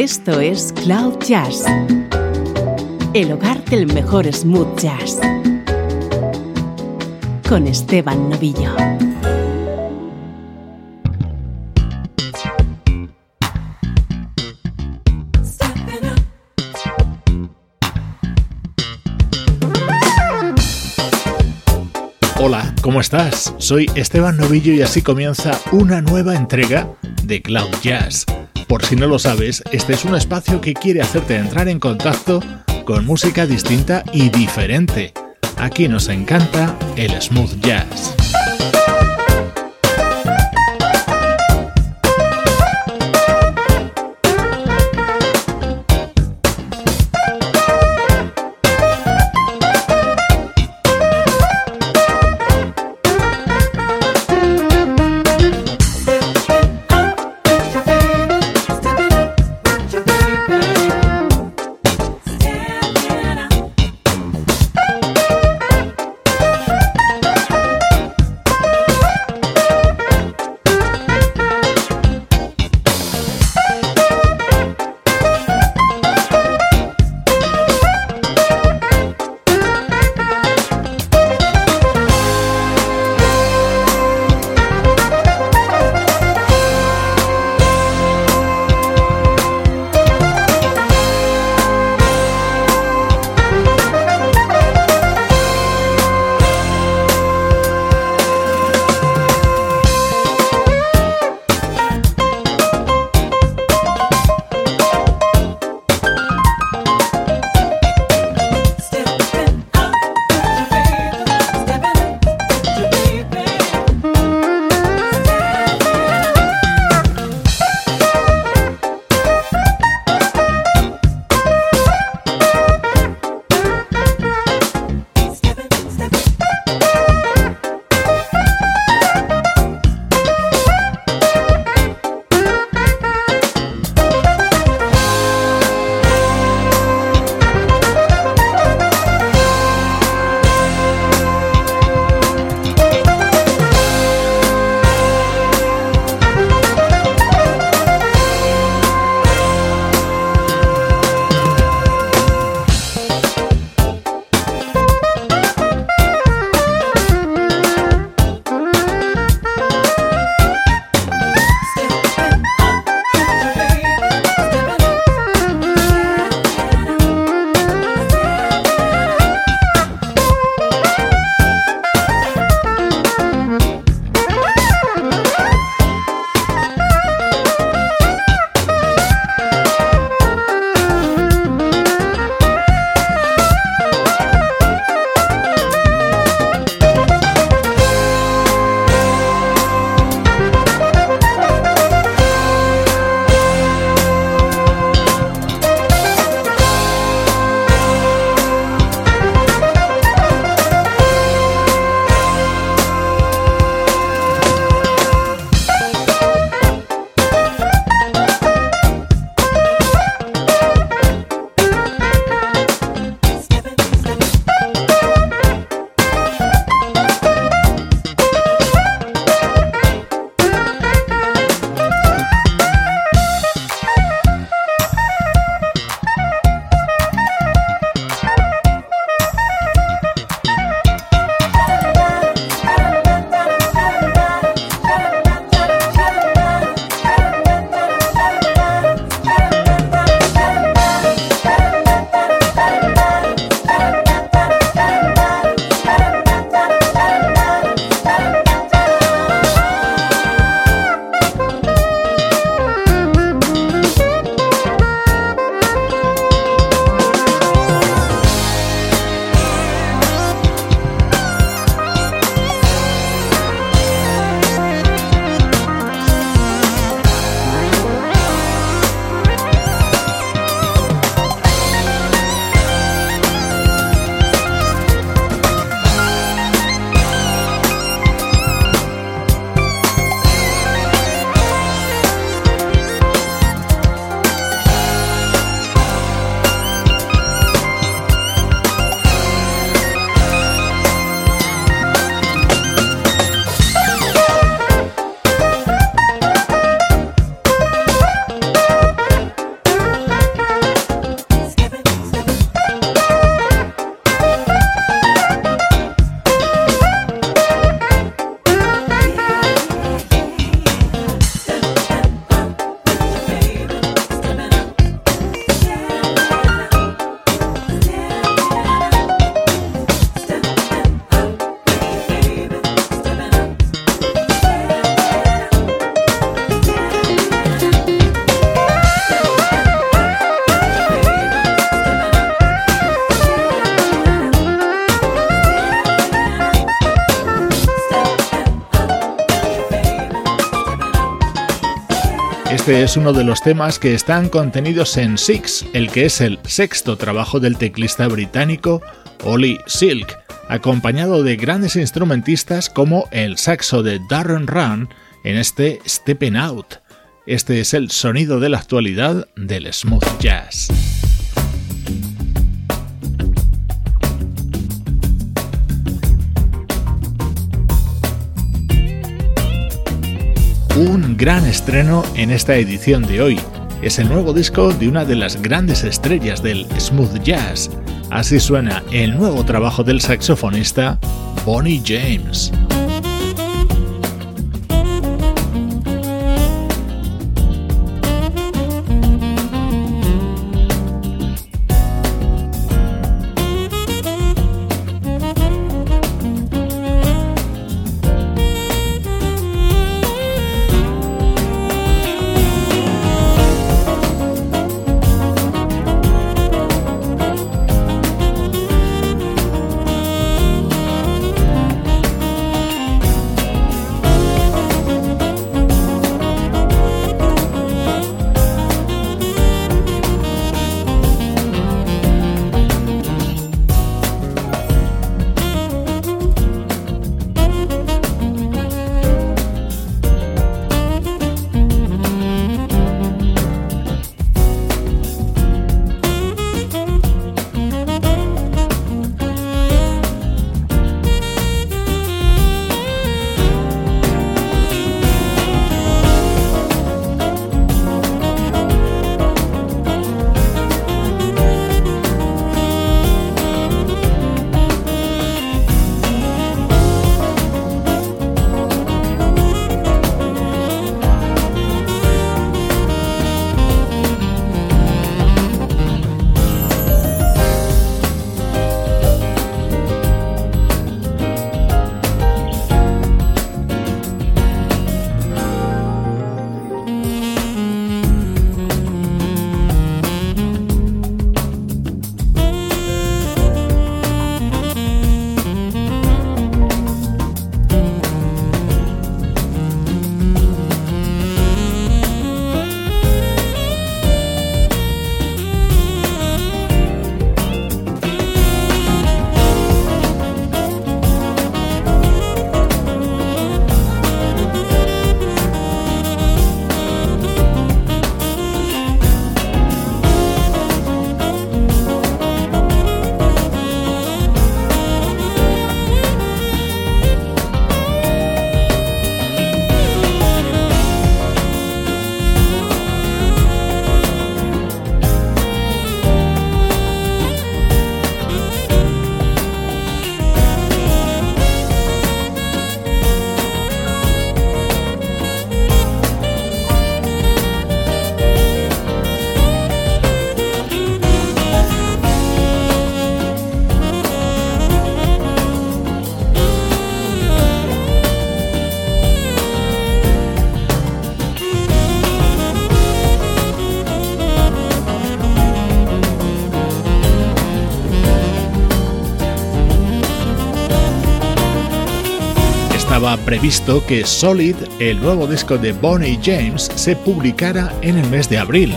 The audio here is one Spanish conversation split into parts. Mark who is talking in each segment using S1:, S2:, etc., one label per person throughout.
S1: Esto es Cloud Jazz, el hogar del mejor smooth jazz, con Esteban Novillo.
S2: Hola, ¿cómo estás? Soy Esteban Novillo y así comienza una nueva entrega de Cloud Jazz por si no lo sabes, este es un espacio que quiere hacerte entrar en contacto con música distinta y diferente. Aquí nos encanta el smooth jazz. Es uno de los temas que están contenidos en Six, el que es el sexto trabajo del teclista británico Ollie Silk, acompañado de grandes instrumentistas como el saxo de Darren Run en este Stepping Out. Este es el sonido de la actualidad del smooth jazz. Un gran estreno en esta edición de hoy. Es el nuevo disco de una de las grandes estrellas del smooth jazz. Así suena el nuevo trabajo del saxofonista Bonnie James. Previsto que Solid, el nuevo disco de Bonnie James, se publicara en el mes de abril.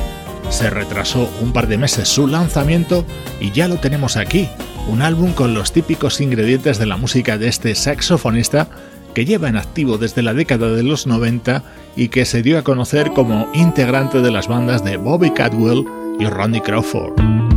S2: Se retrasó un par de meses su lanzamiento y ya lo tenemos aquí, un álbum con los típicos ingredientes de la música de este saxofonista que lleva en activo desde la década de los 90 y que se dio a conocer como integrante de las bandas de Bobby Cadwell y Ronnie Crawford.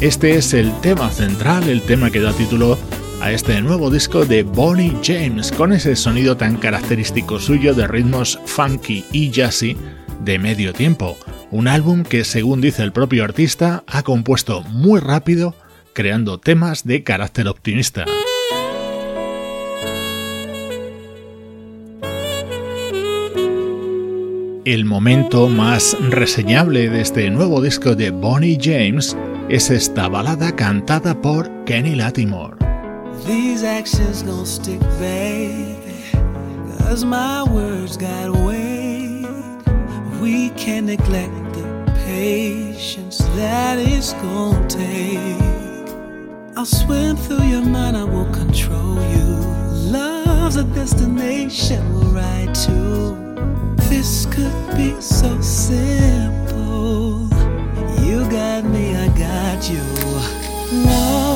S3: Este es el tema central, el tema que da título a este nuevo disco de Bonnie James, con ese sonido tan característico suyo de ritmos funky y jazzy de medio tiempo. Un álbum que, según dice el propio artista, ha compuesto muy rápido, creando temas de carácter optimista. El momento más reseñable de este nuevo disco de Bonnie James es esta balada cantada por Kenny Latimore. These actions gon' stick, baby. Cause my words got weight. We can't neglect the patience that it's gon' take. I'll swim through your mind, I won't control you. Love's a destination we'll ride to. This could be so simple. 就我。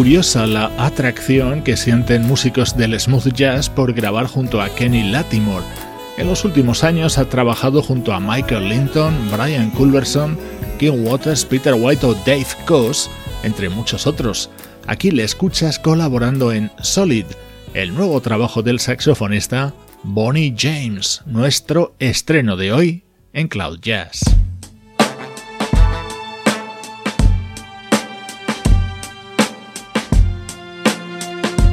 S3: Curiosa la atracción que sienten músicos del smooth jazz por grabar junto a Kenny Latimore. En los últimos años ha trabajado junto a Michael Linton, Brian Culverson, Kim Waters, Peter White o Dave Coase, entre muchos otros. Aquí le escuchas colaborando en Solid, el nuevo trabajo del saxofonista Bonnie James, nuestro estreno de hoy en Cloud Jazz.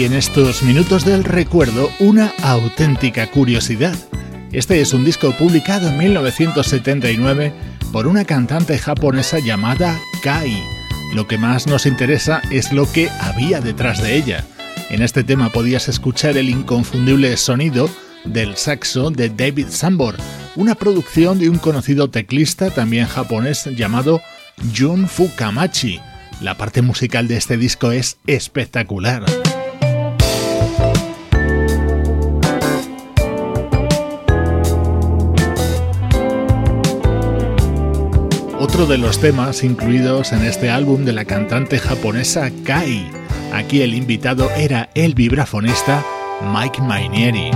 S4: Hoy en estos minutos del recuerdo una auténtica curiosidad. Este es un disco publicado en 1979 por una cantante japonesa llamada Kai. Lo que más nos interesa es lo que había detrás de ella. En este tema podías escuchar el inconfundible sonido del saxo de David Sambor, una producción de un conocido teclista también japonés llamado Jun Fukamachi. La parte musical de este disco es espectacular. otro de los temas incluidos en este álbum de la cantante japonesa Kai. Aquí el invitado era el vibrafonista Mike Mainieri.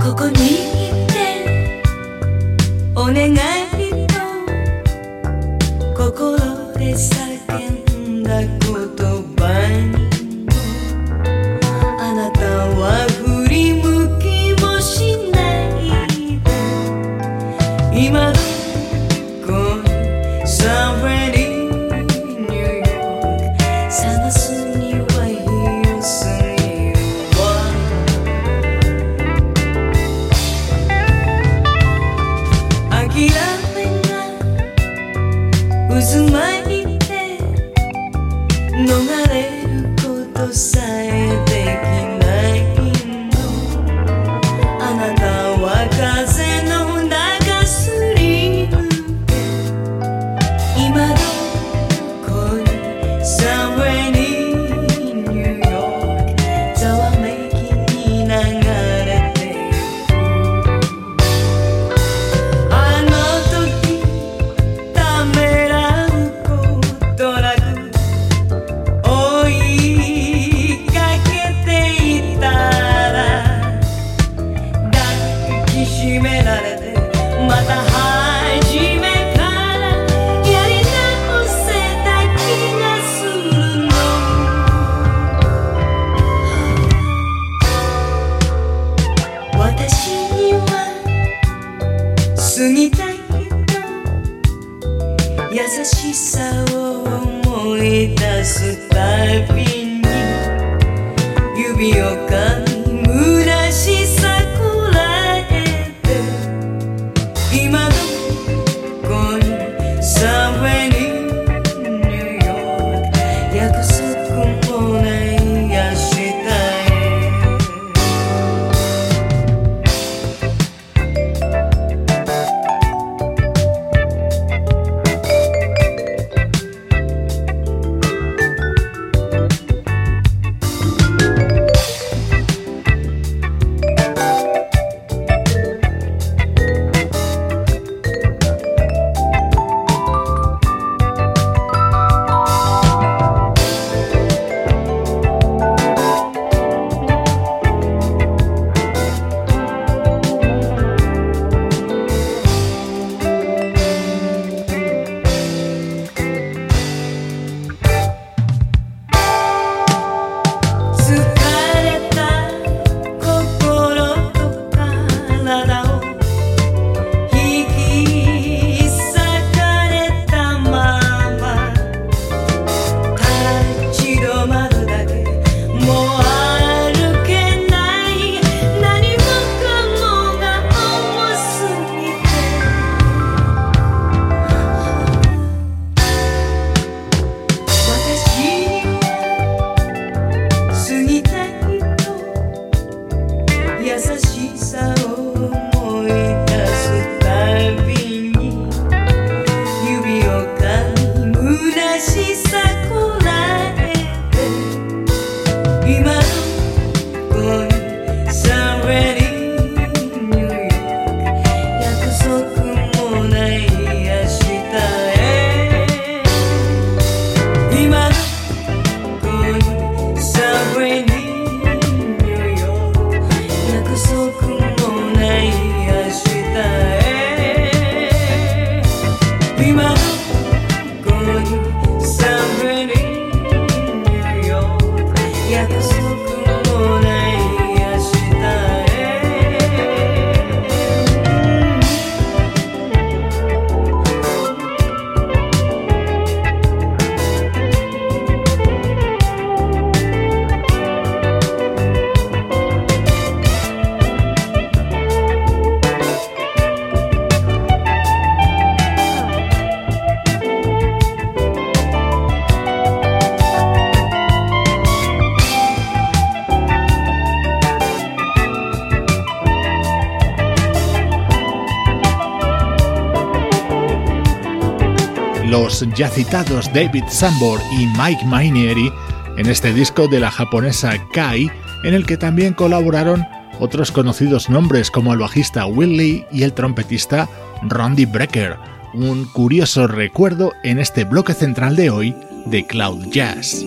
S2: Ya citados David Sambor y Mike Mainieri en este disco de la japonesa Kai, en el que también colaboraron otros conocidos nombres como el bajista Will Lee y el trompetista Rondy Brecker. Un curioso recuerdo en este bloque central de hoy de Cloud Jazz.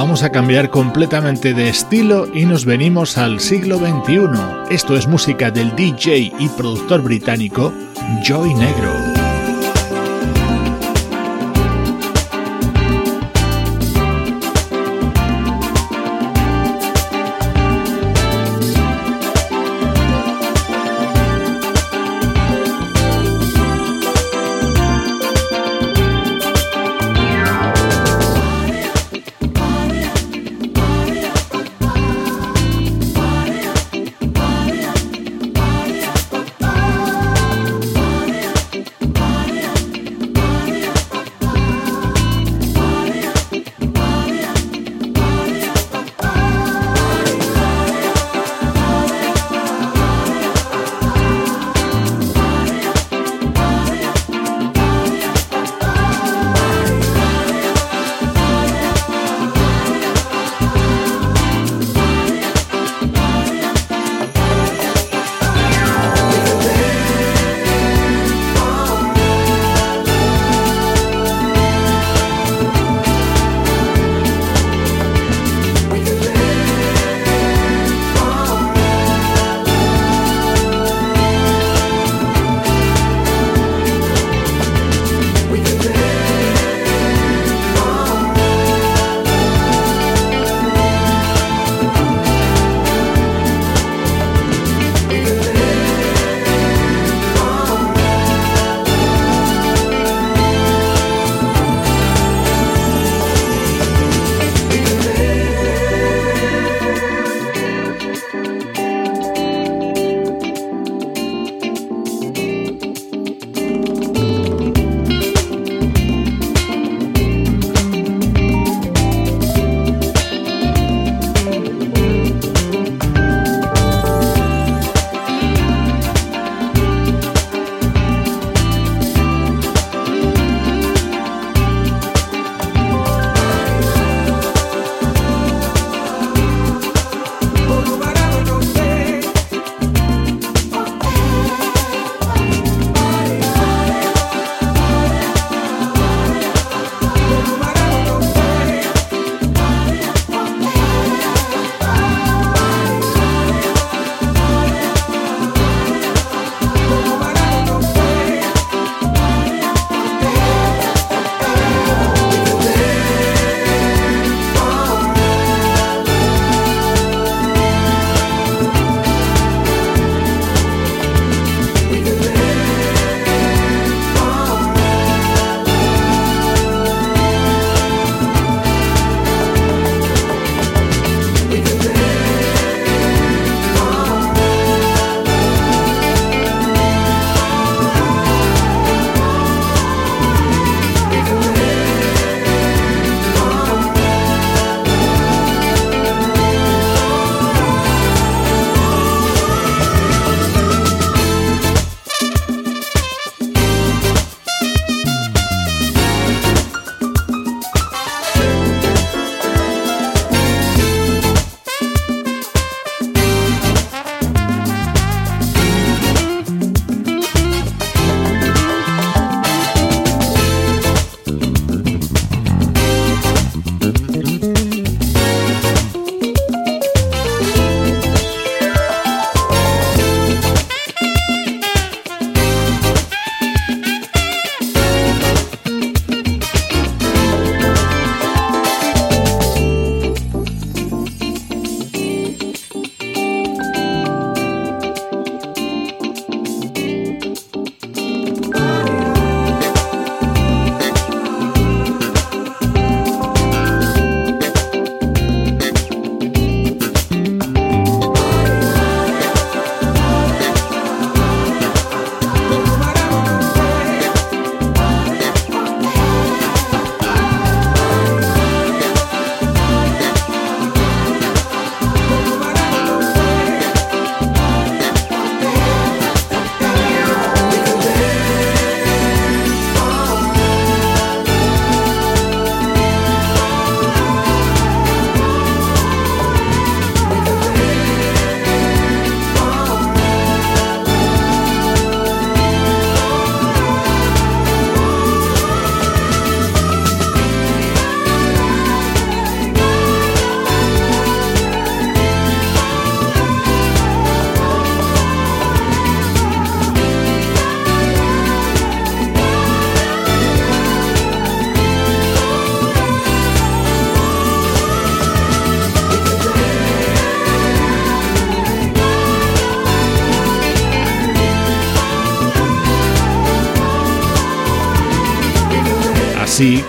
S2: Vamos a cambiar completamente de estilo y nos venimos al siglo XXI. Esto es música del DJ y productor británico Joy Negro.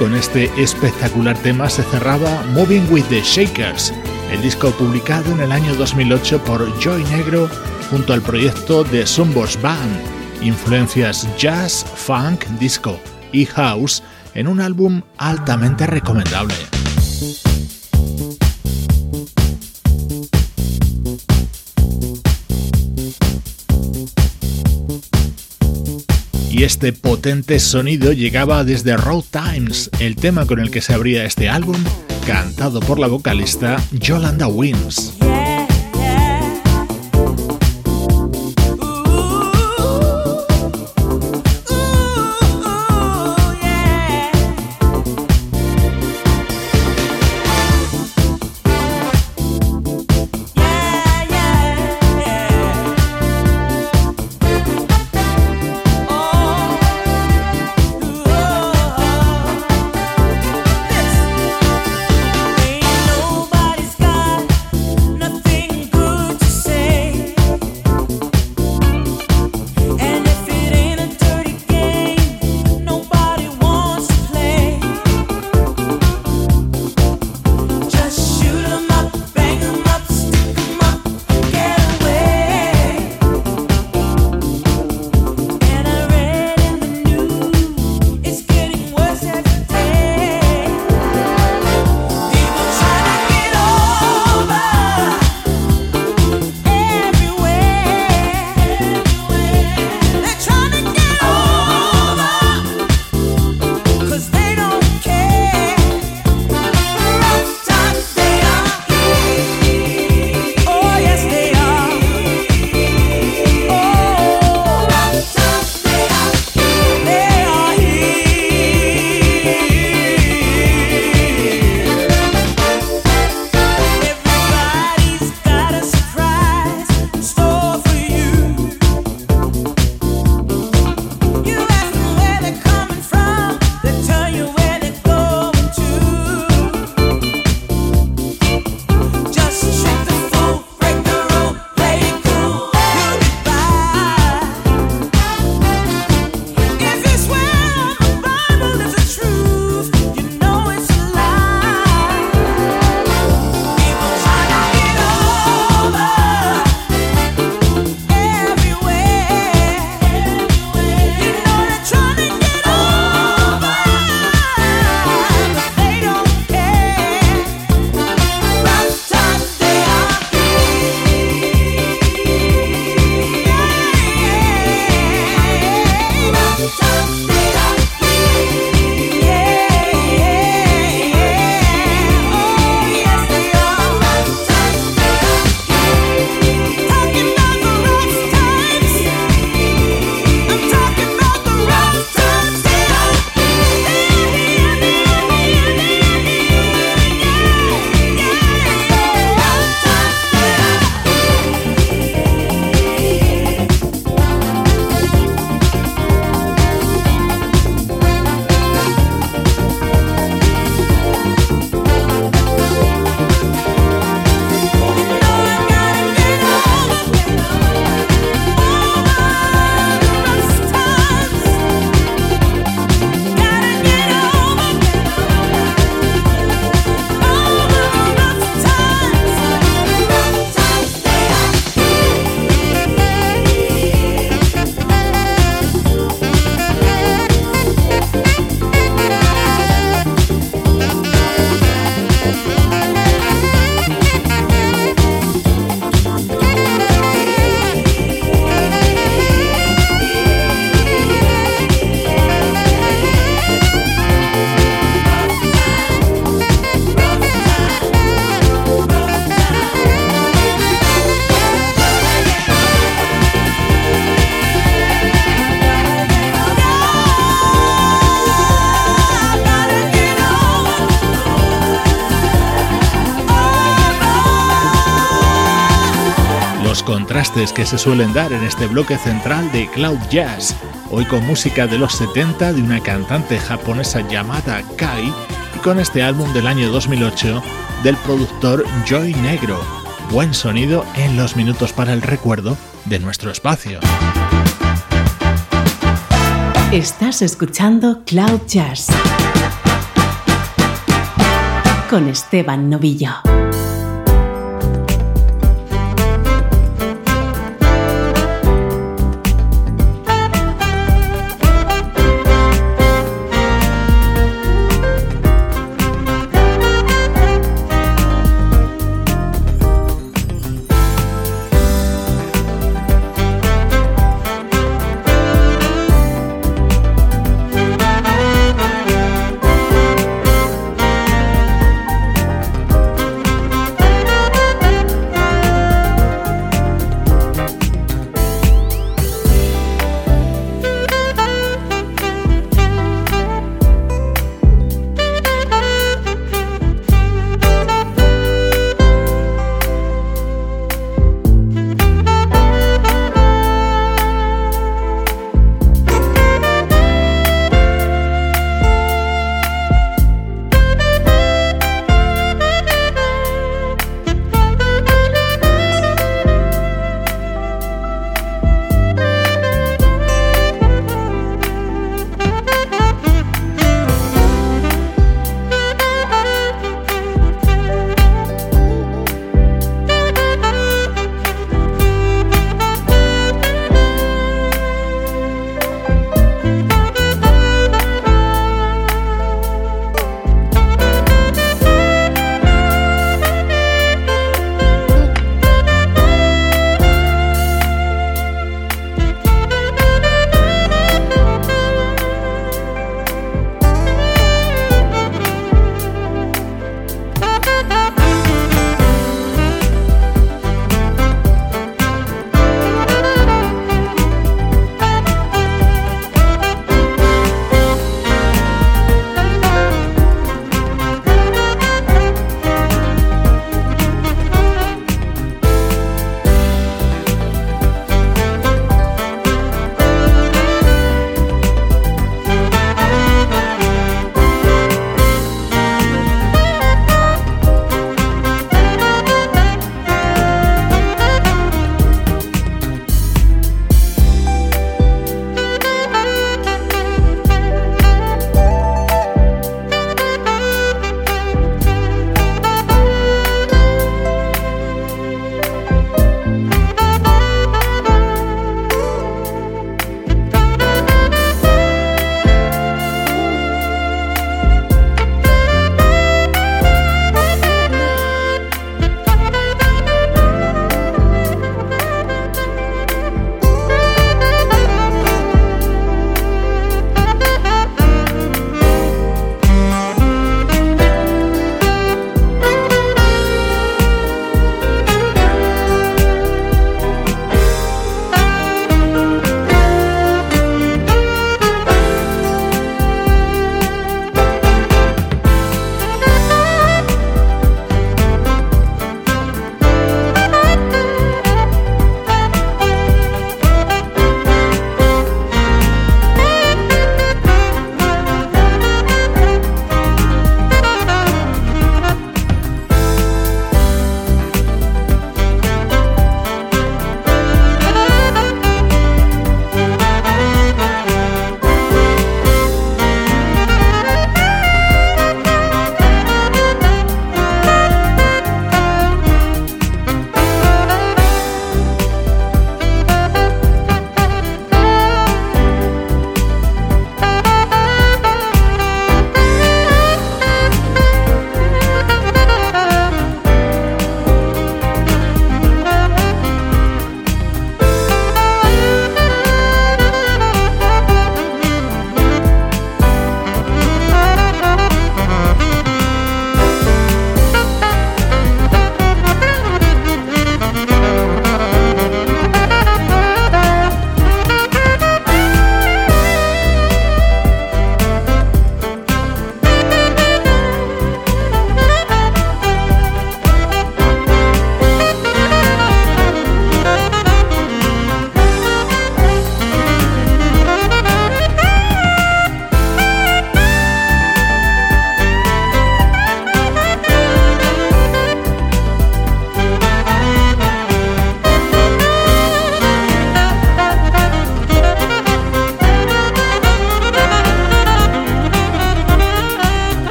S5: Con este espectacular tema se cerraba Moving with the Shakers, el disco publicado en el año 2008 por Joy Negro junto al proyecto de Sunbox Band, influencias jazz, funk, disco y house en un álbum altamente recomendable. Y este potente sonido llegaba desde Road Times, el tema con el que se abría este álbum, cantado por la vocalista Yolanda Wins. que se suelen dar en este bloque central de Cloud Jazz, hoy con música de los 70 de una cantante japonesa llamada Kai y con este álbum del año 2008 del productor Joy Negro. Buen sonido en los minutos para el recuerdo de nuestro espacio.
S1: Estás escuchando Cloud Jazz con Esteban Novillo.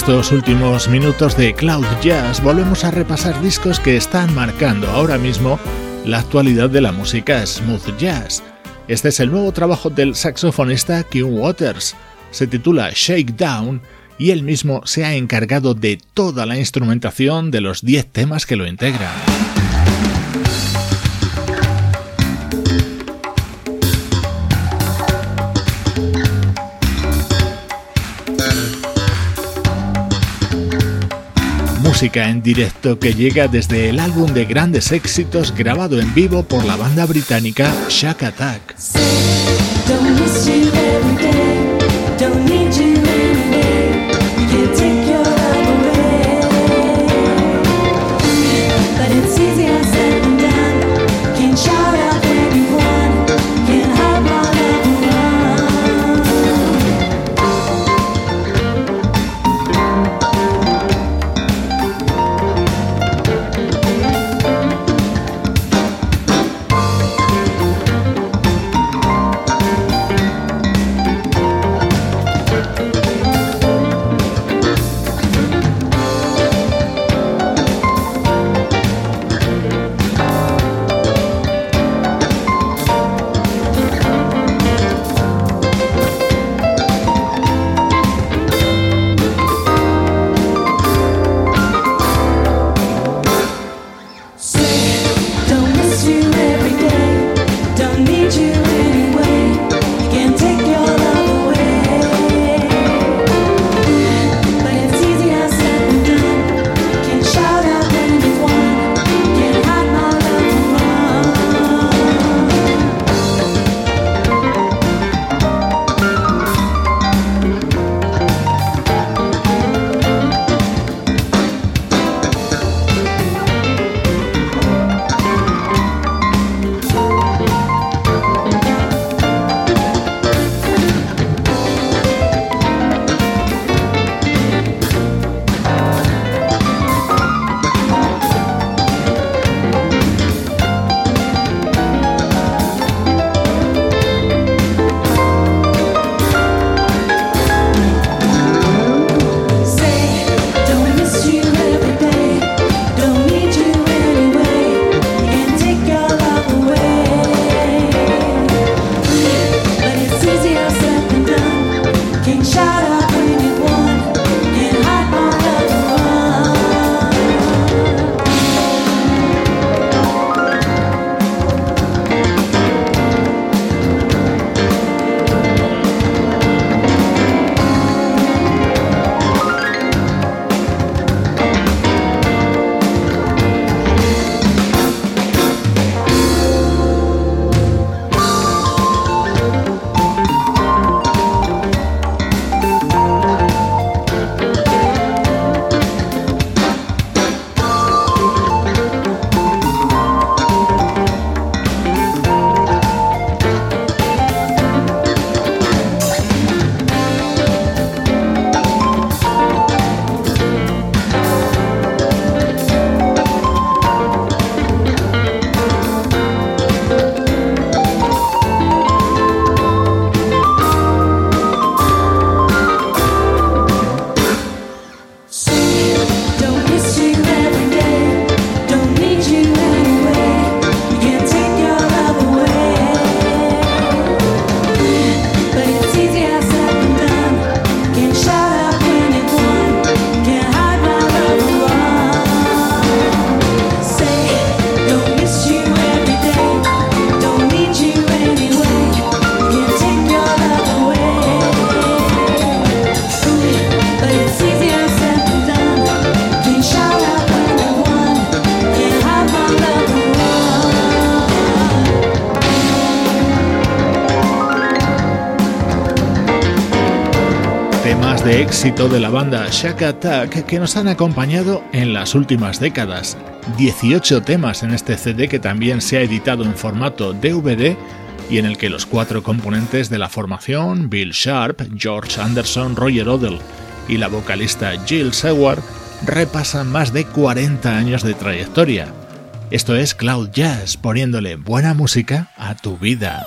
S5: Estos últimos minutos de Cloud Jazz volvemos a repasar discos que están marcando ahora mismo la actualidad de la música smooth jazz. Este es el nuevo trabajo del saxofonista Kim Waters. Se titula Shakedown y él mismo se ha encargado de toda la instrumentación de los 10 temas que lo integran. Música en directo que llega desde el álbum de grandes éxitos grabado en vivo por la banda británica Shack Attack. Éxito de la banda Shack Attack que nos han acompañado en las últimas décadas. 18 temas en este CD que también se ha editado en formato DVD y en el que los cuatro componentes de la formación, Bill Sharp, George Anderson, Roger Odell y la vocalista Jill Seward, repasan más de 40 años de trayectoria. Esto es Cloud Jazz, poniéndole buena música a tu vida.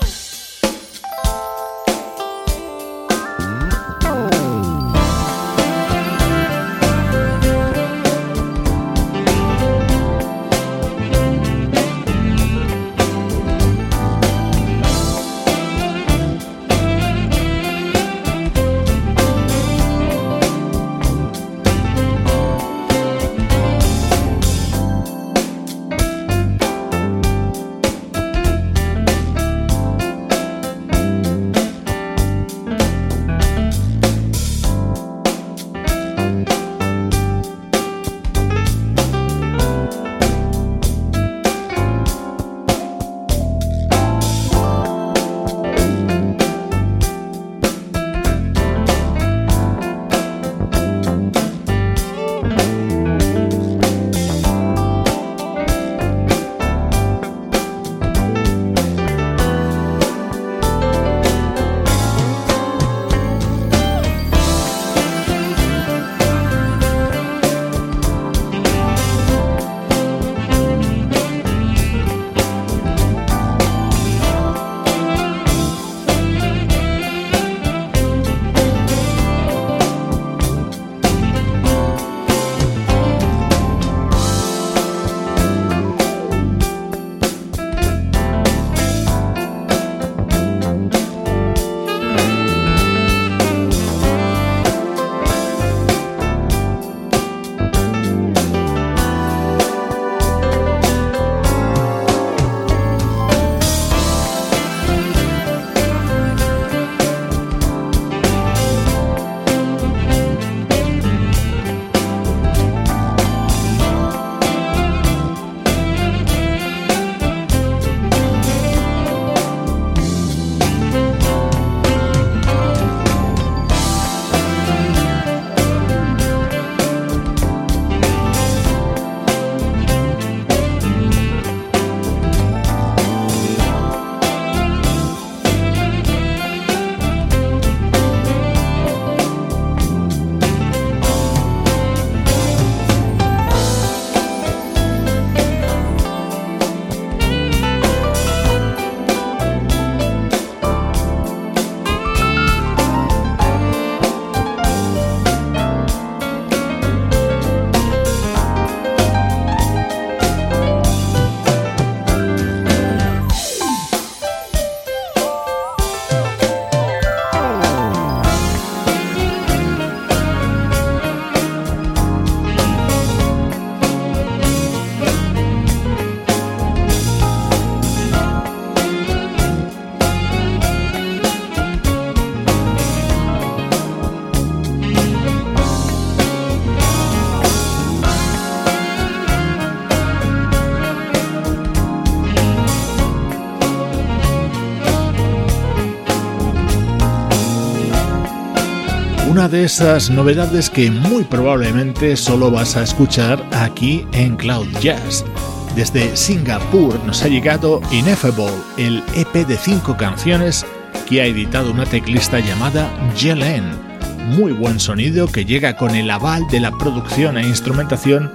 S2: De esas novedades que muy probablemente solo vas a escuchar aquí en Cloud Jazz. Desde Singapur nos ha llegado Ineffable, el EP de cinco canciones que ha editado una teclista llamada Jelen. Muy buen sonido que llega con el aval de la producción e instrumentación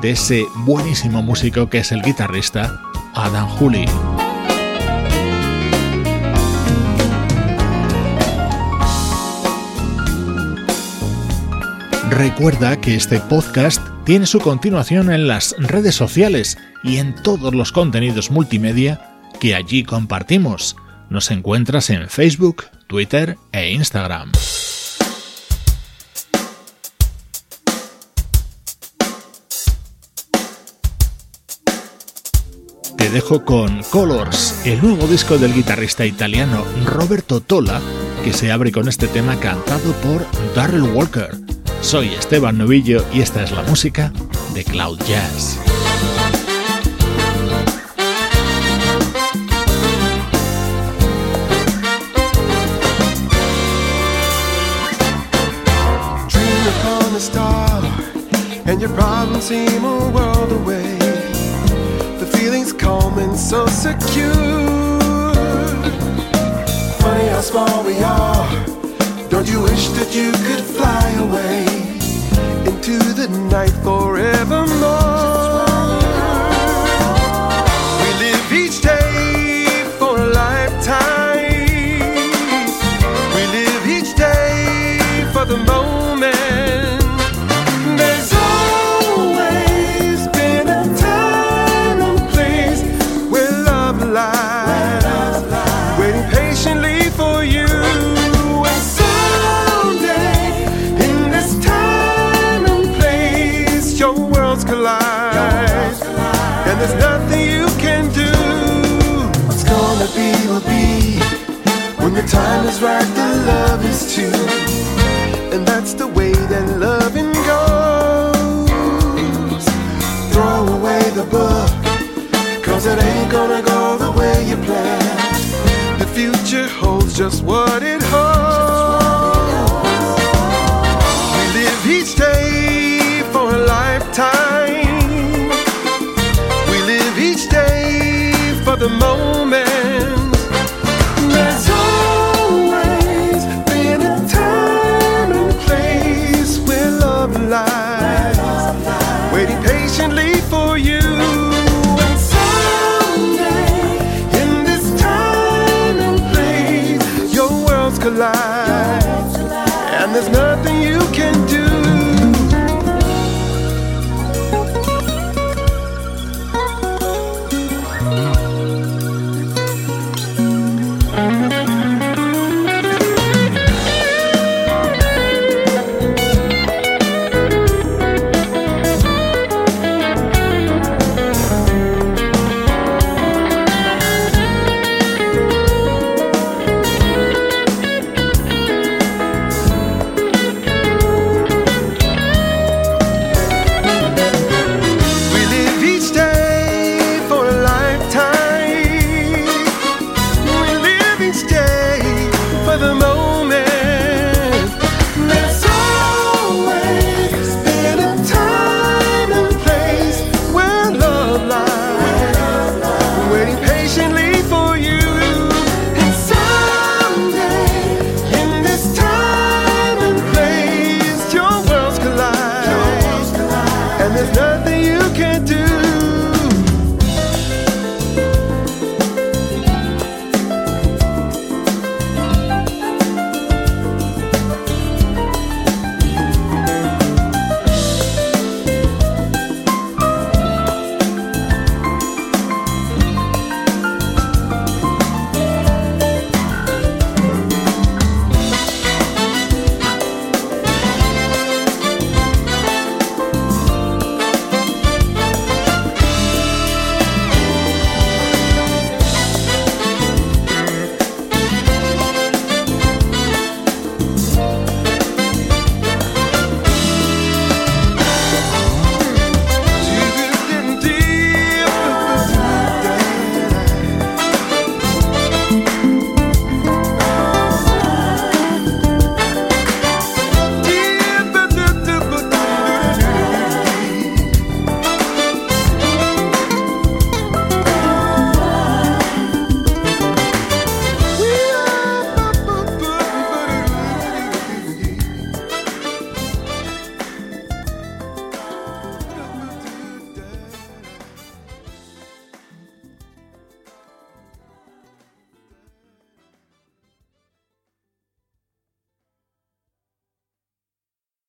S2: de ese buenísimo músico que es el guitarrista Adam Hooley. Recuerda que este podcast tiene su continuación en las redes sociales y en todos los contenidos multimedia que allí compartimos. Nos encuentras en Facebook, Twitter e Instagram. Te dejo con Colors, el nuevo disco del guitarrista italiano Roberto Tola, que se abre con este tema cantado por Darrell Walker. Soy Esteban Novillo y esta es la música de Cloud Jazz.
S3: And your problems seem a world away. The feeling's calm and so secure. Funny how small we are. Don't you wish that you could fly away into the night forevermore? We live each day for a lifetime. Time is right. The love is true, and that's the way that loving goes. Throw away the book, cause it ain't gonna go the way you planned. The future holds just what it holds. We live each day for a lifetime. We live each day for the moment. Patiently